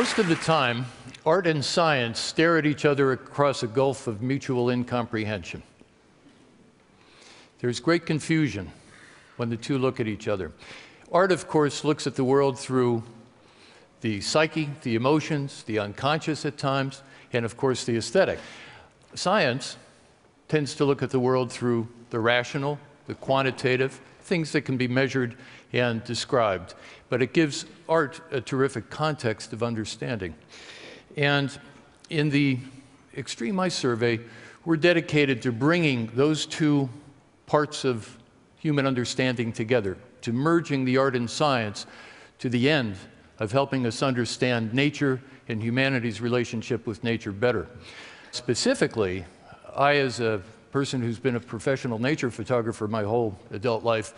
Most of the time, art and science stare at each other across a gulf of mutual incomprehension. There's great confusion when the two look at each other. Art, of course, looks at the world through the psyche, the emotions, the unconscious at times, and of course the aesthetic. Science tends to look at the world through the rational, the quantitative, things that can be measured and described. But it gives art a terrific context of understanding. And in the Extreme Ice Survey, we're dedicated to bringing those two parts of human understanding together, to merging the art and science to the end of helping us understand nature and humanity's relationship with nature better. Specifically, I, as a person who's been a professional nature photographer my whole adult life,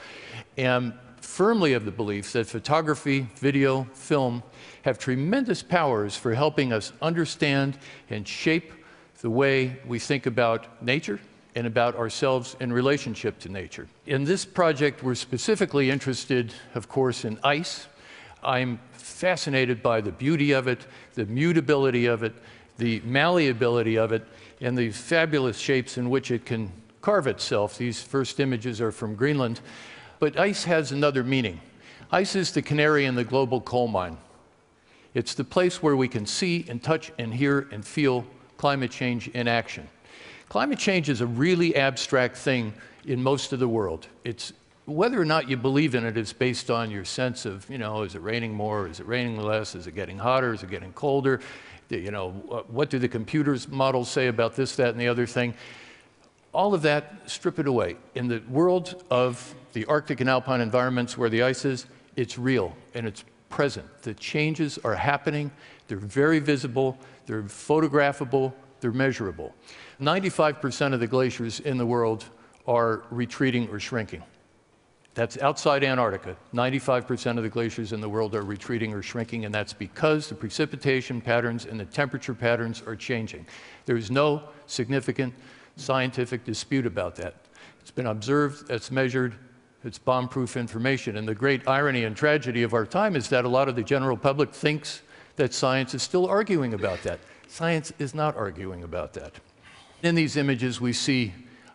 am firmly of the belief that photography, video, film have tremendous powers for helping us understand and shape the way we think about nature and about ourselves in relationship to nature. In this project, we're specifically interested, of course, in ice. I'm fascinated by the beauty of it, the mutability of it, the malleability of it, and the fabulous shapes in which it can carve itself. These first images are from Greenland. But ice has another meaning. Ice is the canary in the global coal mine. It's the place where we can see and touch and hear and feel climate change in action. Climate change is a really abstract thing in most of the world. It's whether or not you believe in it is based on your sense of, you know, is it raining more? Is it raining less? Is it getting hotter? Is it getting colder? You know, what do the computers models say about this, that, and the other thing? all of that, strip it away. In the world of the Arctic and alpine environments where the ice is, it's real and it's present. The changes are happening, they're very visible, they're photographable, they're measurable. 95% of the glaciers in the world are retreating or shrinking. That's outside Antarctica. 95% of the glaciers in the world are retreating or shrinking, and that's because the precipitation patterns and the temperature patterns are changing. There is no significant scientific dispute about that. It's been observed, it's measured, it's bomb-proof information. And the great irony and tragedy of our time is that a lot of the general public thinks that science is still arguing about that. Science is not arguing about that. In these images, we see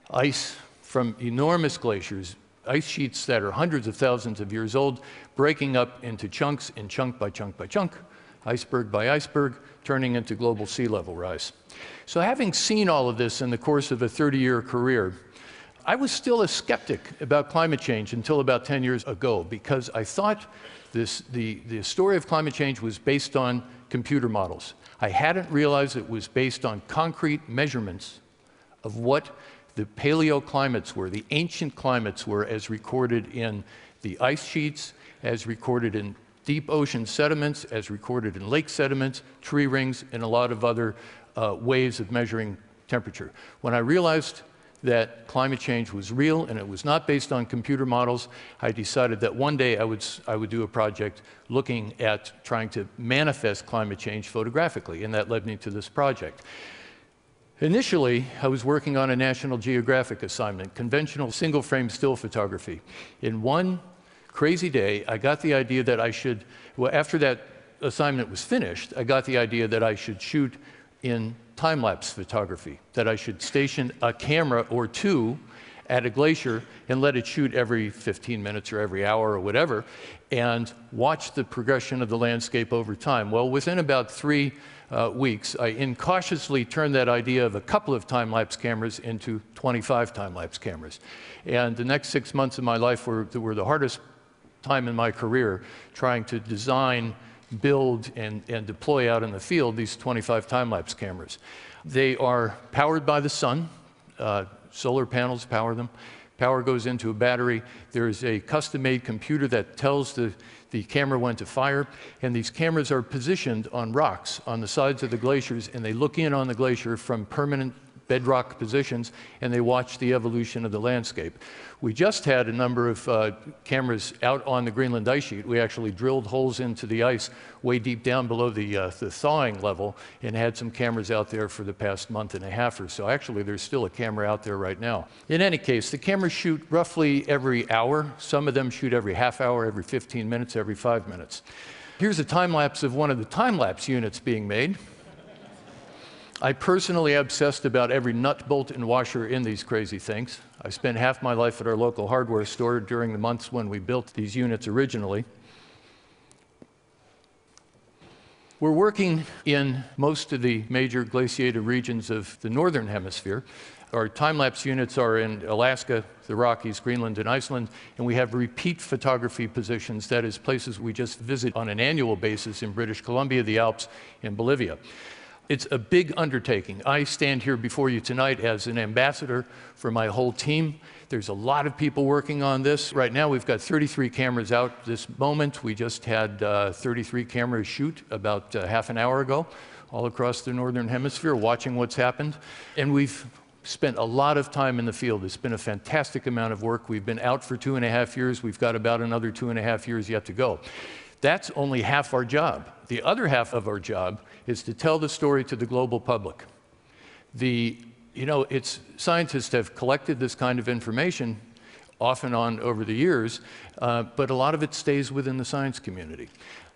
ice from enormous glaciers, ice sheets that are hundreds of thousands of years old, breaking up into chunks and chunk by chunk by chunk, iceberg by iceberg, turning into global sea level rise. So having seen all of this in the course of a 30-year career, I was still a skeptic about climate change until about 10 years ago because I thought this, the, the story of climate change was based on computer models. I hadn't realized it was based on concrete measurements of what the paleoclimates were, the ancient climates were as recorded in the ice sheets, as recorded in deep ocean sediments, as recorded in lake sediments, tree rings, and a lot of other uh, ways of measuring temperature. When I realized that climate change was real and it was not based on computer models, I decided that one day I would, I would do a project looking at trying to manifest climate change photographically, and that led me to this project. Initially, I was working on a National Geographic assignment, conventional single frame still photography. In one crazy day, I got the idea that I should, well, after that assignment was finished, I got the idea that I should shoot in time lapse photography, that I should station a camera or two at a glacier and let it shoot every 15 minutes or every hour or whatever, and watch the progression of the landscape over time. Well, within about three uh, weeks, I incautiously turned that idea of a couple of time lapse cameras into 25 time lapse cameras. And the next six months of my life were, were the hardest time in my career trying to design build and, and deploy out in the field these 25 time-lapse cameras. They are powered by the sun. Uh, solar panels power them. Power goes into a battery. There's a custom-made computer that tells the, the camera went to fire. And these cameras are positioned on rocks on the sides of the glaciers, and they look in on the glacier from permanent bedrock positions, and they watch the evolution of the landscape. We just had a number of uh, cameras out on the Greenland ice sheet. We actually drilled holes into the ice way deep down below the, uh, the thawing level and had some cameras out there for the past month and a half or so. Actually, there's still a camera out there right now. In any case, the cameras shoot roughly every hour. Some of them shoot every half hour, every 15 minutes, every five minutes. Here's a time lapse of one of the time lapse units being made. I personally obsessed about every nut, bolt, and washer in these crazy things. I spent half my life at our local hardware store during the months when we built these units originally. We're working in most of the major glaciated regions of the northern hemisphere. Our time lapse units are in Alaska, the Rockies, Greenland, and Iceland, and we have repeat photography positions, that is, places we just visit on an annual basis in British Columbia, the Alps, and Bolivia. It's a big undertaking. I stand here before you tonight as an ambassador for my whole team. There's a lot of people working on this. Right now, we've got 33 cameras out this moment. We just had uh, 33 cameras shoot about uh, half an hour ago all across the Northern Hemisphere watching what's happened. And we've spent a lot of time in the field. It's been a fantastic amount of work. We've been out for two and a half years. We've got about another two and a half years yet to go. That's only half our job. The other half of our job is to tell the story to the global public. The, you know, it's, scientists have collected this kind of information off and on over the years, uh, but a lot of it stays within the science community.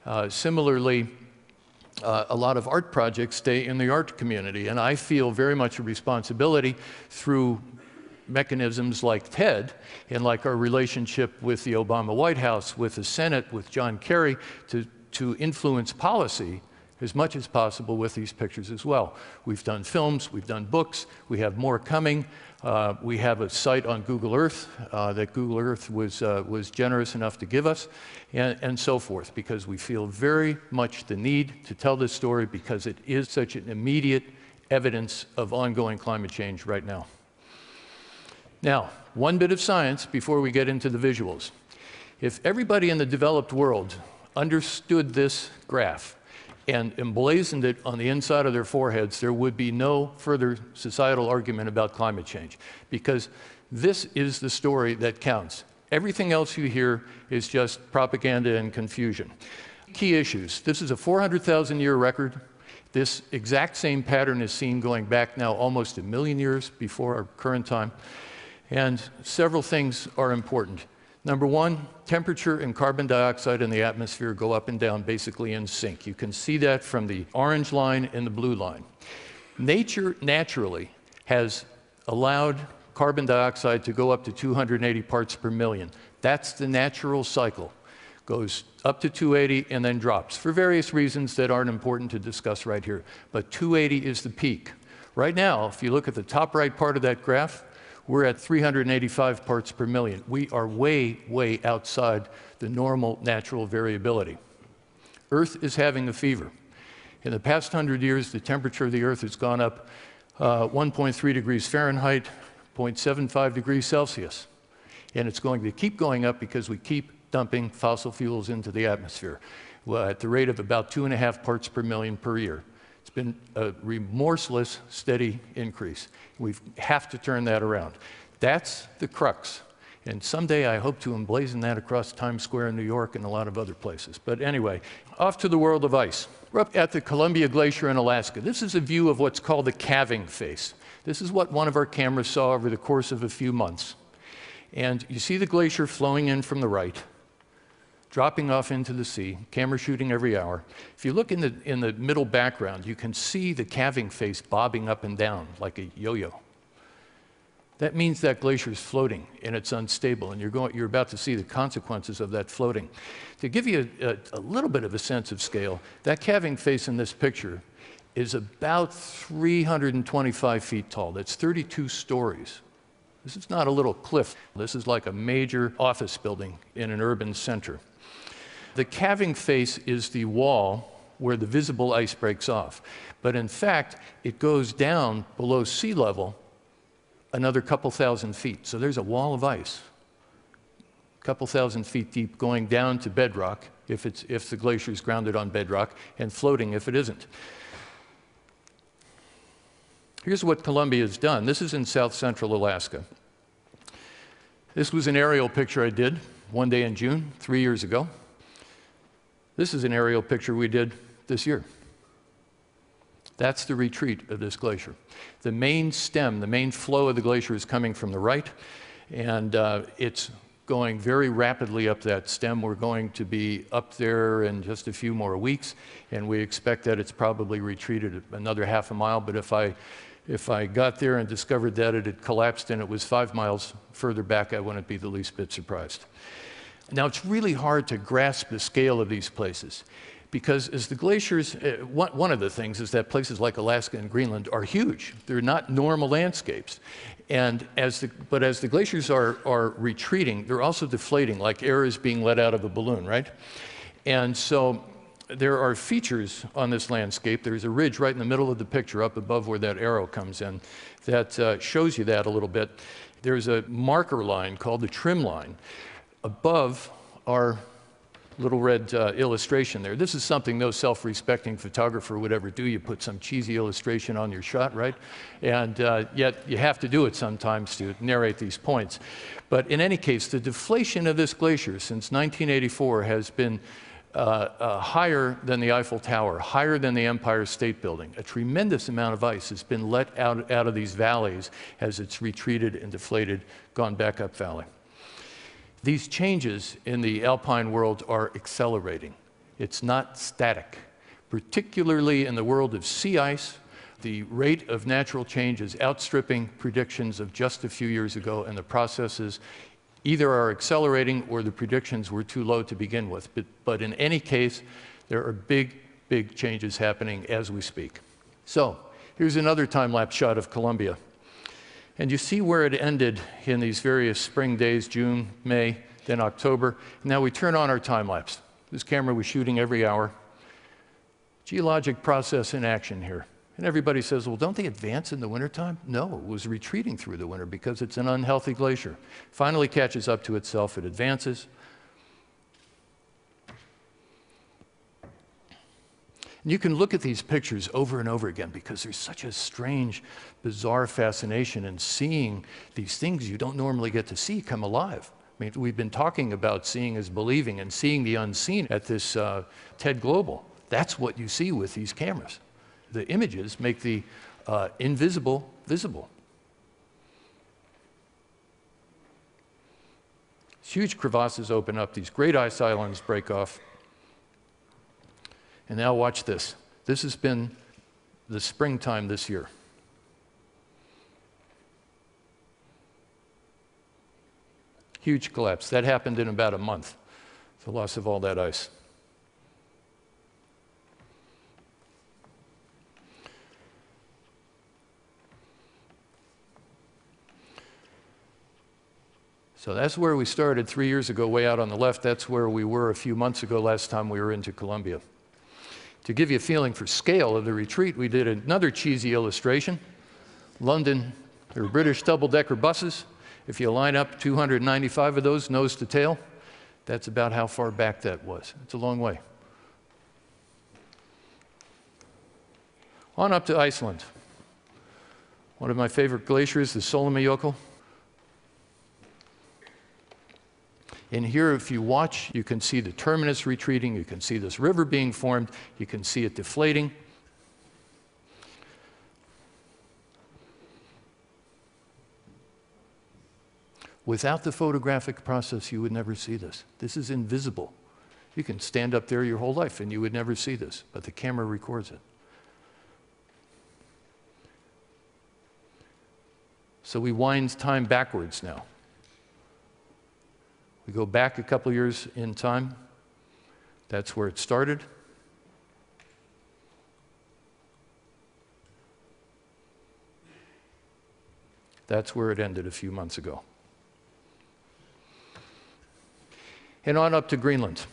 Uh, similarly, uh, a lot of art projects stay in the art community, and I feel very much a responsibility through mechanisms like TED and like our relationship with the Obama White House, with the Senate, with John Kerry, to, to influence policy as much as possible with these pictures as well. We've done films, we've done books, we have more coming. Uh, we have a site on Google Earth uh, that Google Earth was, uh, was generous enough to give us, and, and so forth, because we feel very much the need to tell this story because it is such an immediate evidence of ongoing climate change right now. Now, one bit of science before we get into the visuals. If everybody in the developed world understood this graph and emblazoned it on the inside of their foreheads, there would be no further societal argument about climate change because this is the story that counts. Everything else you hear is just propaganda and confusion. Key issues. This is a 400,000 year record. This exact same pattern is seen going back now almost a million years before our current time. And several things are important. Number one, temperature and carbon dioxide in the atmosphere go up and down basically in sync. You can see that from the orange line and the blue line. Nature naturally has allowed carbon dioxide to go up to 280 parts per million. That's the natural cycle. Goes up to 280 and then drops for various reasons that aren't important to discuss right here. But 280 is the peak. Right now, if you look at the top right part of that graph, we're at 385 parts per million. We are way, way outside the normal natural variability. Earth is having a fever. In the past 100 years, the temperature of the Earth has gone up uh, 1.3 degrees Fahrenheit, 0.75 degrees Celsius. And it's going to keep going up because we keep dumping fossil fuels into the atmosphere at the rate of about two and a half parts per million per year. It's been a remorseless, steady increase. We have to turn that around. That's the crux. And someday I hope to emblazon that across Times Square in New York and a lot of other places. But anyway, off to the world of ice. We're up at the Columbia Glacier in Alaska. This is a view of what's called the calving face. This is what one of our cameras saw over the course of a few months. And you see the glacier flowing in from the right dropping off into the sea, camera shooting every hour. If you look in the, in the middle background, you can see the calving face bobbing up and down like a yo-yo. That means that glacier is floating and it's unstable, and you're, going, you're about to see the consequences of that floating. To give you a, a, a little bit of a sense of scale, that calving face in this picture is about 325 feet tall. That's 32 stories. This is not a little cliff. This is like a major office building in an urban center. The calving face is the wall where the visible ice breaks off. But in fact, it goes down below sea level another couple thousand feet. So there's a wall of ice, a couple thousand feet deep, going down to bedrock if, it's, if the glacier is grounded on bedrock, and floating if it isn't. Here's what Columbia has done. This is in south central Alaska. This was an aerial picture I did one day in June, three years ago. This is an aerial picture we did this year. That's the retreat of this glacier. The main stem, the main flow of the glacier is coming from the right, and uh, it's going very rapidly up that stem. We're going to be up there in just a few more weeks, and we expect that it's probably retreated another half a mile. But if I if I got there and discovered that it had collapsed and it was five miles further back, I wouldn't be the least bit surprised. Now, it's really hard to grasp the scale of these places because as the glaciers, uh, one, one, of the things is that places like Alaska and Greenland are huge. They're not normal landscapes. And as the, but as the glaciers are, are retreating, they're also deflating, like air is being let out of a balloon, right? And so there are features on this landscape. There's a ridge right in the middle of the picture, up above where that arrow comes in, that uh, shows you that a little bit. There's a marker line called the trim line above our little red uh, illustration there. This is something no self respecting photographer would ever do. You put some cheesy illustration on your shot, right? And uh, yet you have to do it sometimes to narrate these points. But in any case, the deflation of this glacier since 1984 has been. Uh, uh, higher than the Eiffel Tower, higher than the Empire State Building. A tremendous amount of ice has been let out, out of these valleys as it's retreated and deflated, gone back up valley. These changes in the alpine world are accelerating. It's not static. Particularly in the world of sea ice, the rate of natural change is outstripping predictions of just a few years ago, and the processes either are accelerating or the predictions were too low to begin with. But, but in any case, there are big, big changes happening as we speak. So, here's another time lapse shot of Columbia. And you see where it ended in these various spring days June, May, then October. Now we turn on our time lapse. This camera was shooting every hour. Geologic process in action here. And everybody says, well, don't they advance in the wintertime? No, it was retreating through the winter because it's an unhealthy glacier. Finally catches up to itself, it advances. And you can look at these pictures over and over again because there's such a strange, bizarre fascination in seeing these things you don't normally get to see come alive. I mean, we've been talking about seeing as believing and seeing the unseen at this uh, TED Global. That's what you see with these cameras. The images make the uh, invisible visible. Huge crevasses open up, these great ice islands break off. And now watch this. This has been the springtime this year. Huge collapse. That happened in about a month, the loss of all that ice. So that's where we started three years ago, way out on the left. That's where we were a few months ago, last time we were into Columbia. To give you a feeling for scale of the retreat, we did another cheesy illustration. London, there were British double-decker buses. If you line up 295 of those nose to tail, that's about how far back that was. It's a long way. On up to Iceland. One of my favorite glaciers, the Sólheimajökull. In here, if you watch, you can see the terminus retreating, you can see this river being formed, you can see it deflating. Without the photographic process, you would never see this. This is invisible. You can stand up there your whole life and you would never see this, but the camera records it. So we wind time backwards now. We go back a couple years in time. That's where it started. That's where it ended a few months ago. And on up to Greenland.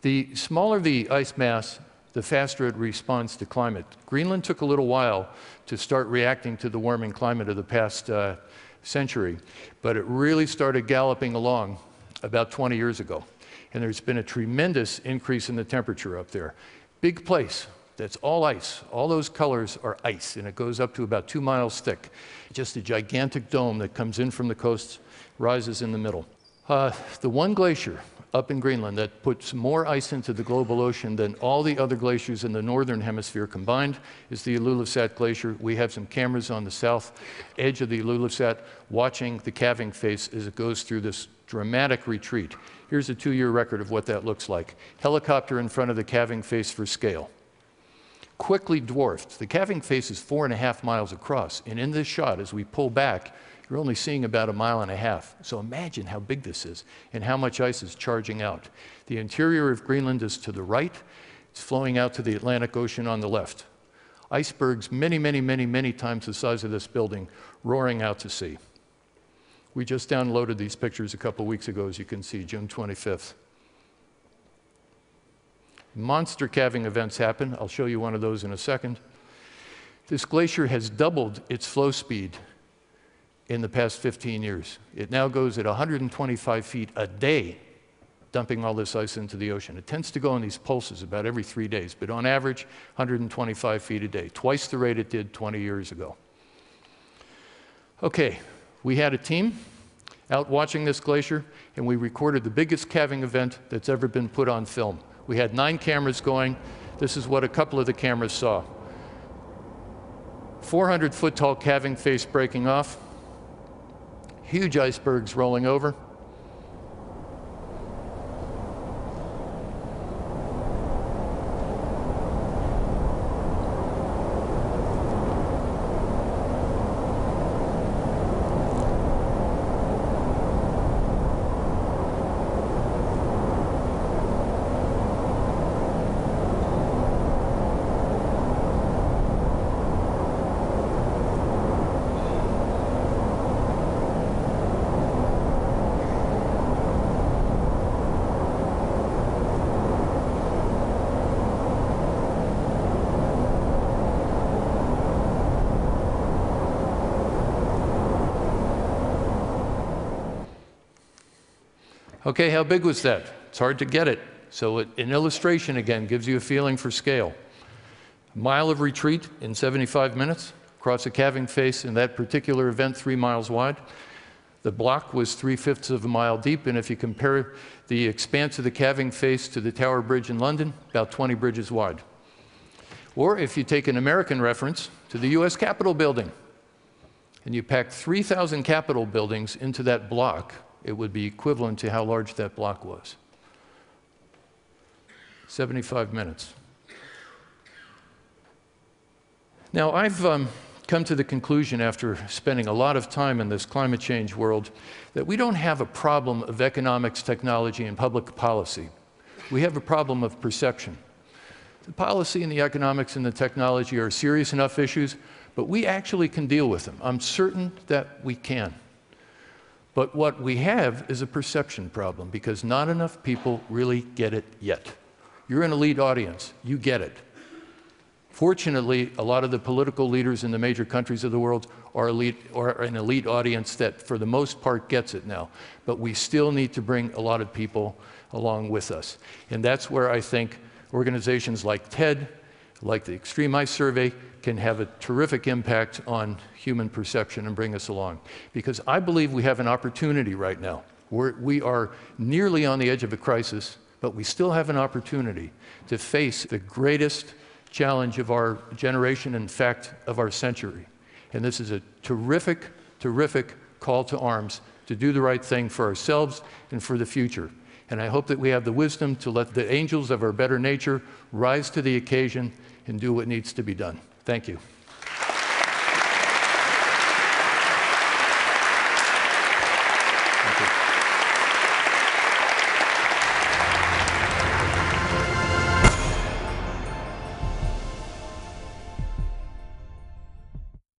The smaller the ice mass, the faster it responds to climate. Greenland took a little while to start reacting to the warming climate of the past uh, century, but it really started galloping along about 20 years ago. And there's been a tremendous increase in the temperature up there. Big place, that's all ice. All those colors are ice, and it goes up to about two miles thick. Just a gigantic dome that comes in from the coast, rises in the middle. Uh, the one glacier up in Greenland that puts more ice into the global ocean than all the other glaciers in the northern hemisphere combined is the Ilulissat Glacier. We have some cameras on the south edge of the Ilulissat watching the calving face as it goes through this dramatic retreat. Here's a two-year record of what that looks like. Helicopter in front of the calving face for scale. Quickly dwarfed. The calving face is four and a half miles across, and in this shot, as we pull back, you're only seeing about a mile and a half. So imagine how big this is and how much ice is charging out. The interior of Greenland is to the right, it's flowing out to the Atlantic Ocean on the left. Icebergs, many, many, many, many times the size of this building, roaring out to sea. We just downloaded these pictures a couple weeks ago, as you can see, June 25th. Monster calving events happen. I'll show you one of those in a second. This glacier has doubled its flow speed in the past 15 years. It now goes at 125 feet a day, dumping all this ice into the ocean. It tends to go in these pulses about every three days, but on average, 125 feet a day, twice the rate it did 20 years ago. Okay, we had a team out watching this glacier, and we recorded the biggest calving event that's ever been put on film. We had nine cameras going. This is what a couple of the cameras saw. 400 foot tall calving face breaking off, huge icebergs rolling over. Okay, how big was that? It's hard to get it. So it, an illustration again gives you a feeling for scale. A mile of retreat in 75 minutes across a calving face in that particular event, three miles wide. The block was three fifths of a mile deep, and if you compare the expanse of the calving face to the Tower Bridge in London, about 20 bridges wide. Or if you take an American reference to the US Capitol building, and you pack 3,000 Capitol buildings into that block, it would be equivalent to how large that block was. 75 minutes. Now, I've um, come to the conclusion after spending a lot of time in this climate change world that we don't have a problem of economics, technology, and public policy. We have a problem of perception. The policy and the economics and the technology are serious enough issues, but we actually can deal with them. I'm certain that we can. But what we have is a perception problem because not enough people really get it yet. You're an elite audience, you get it. Fortunately, a lot of the political leaders in the major countries of the world are, elite, are an elite audience that, for the most part, gets it now. But we still need to bring a lot of people along with us. And that's where I think organizations like TED, like the Extreme Ice Survey, can have a terrific impact on human perception and bring us along. Because I believe we have an opportunity right now. We're, we are nearly on the edge of a crisis, but we still have an opportunity to face the greatest challenge of our generation, in fact, of our century. And this is a terrific, terrific call to arms to do the right thing for ourselves and for the future. And I hope that we have the wisdom to let the angels of our better nature rise to the occasion and do what needs to be done. Thank you.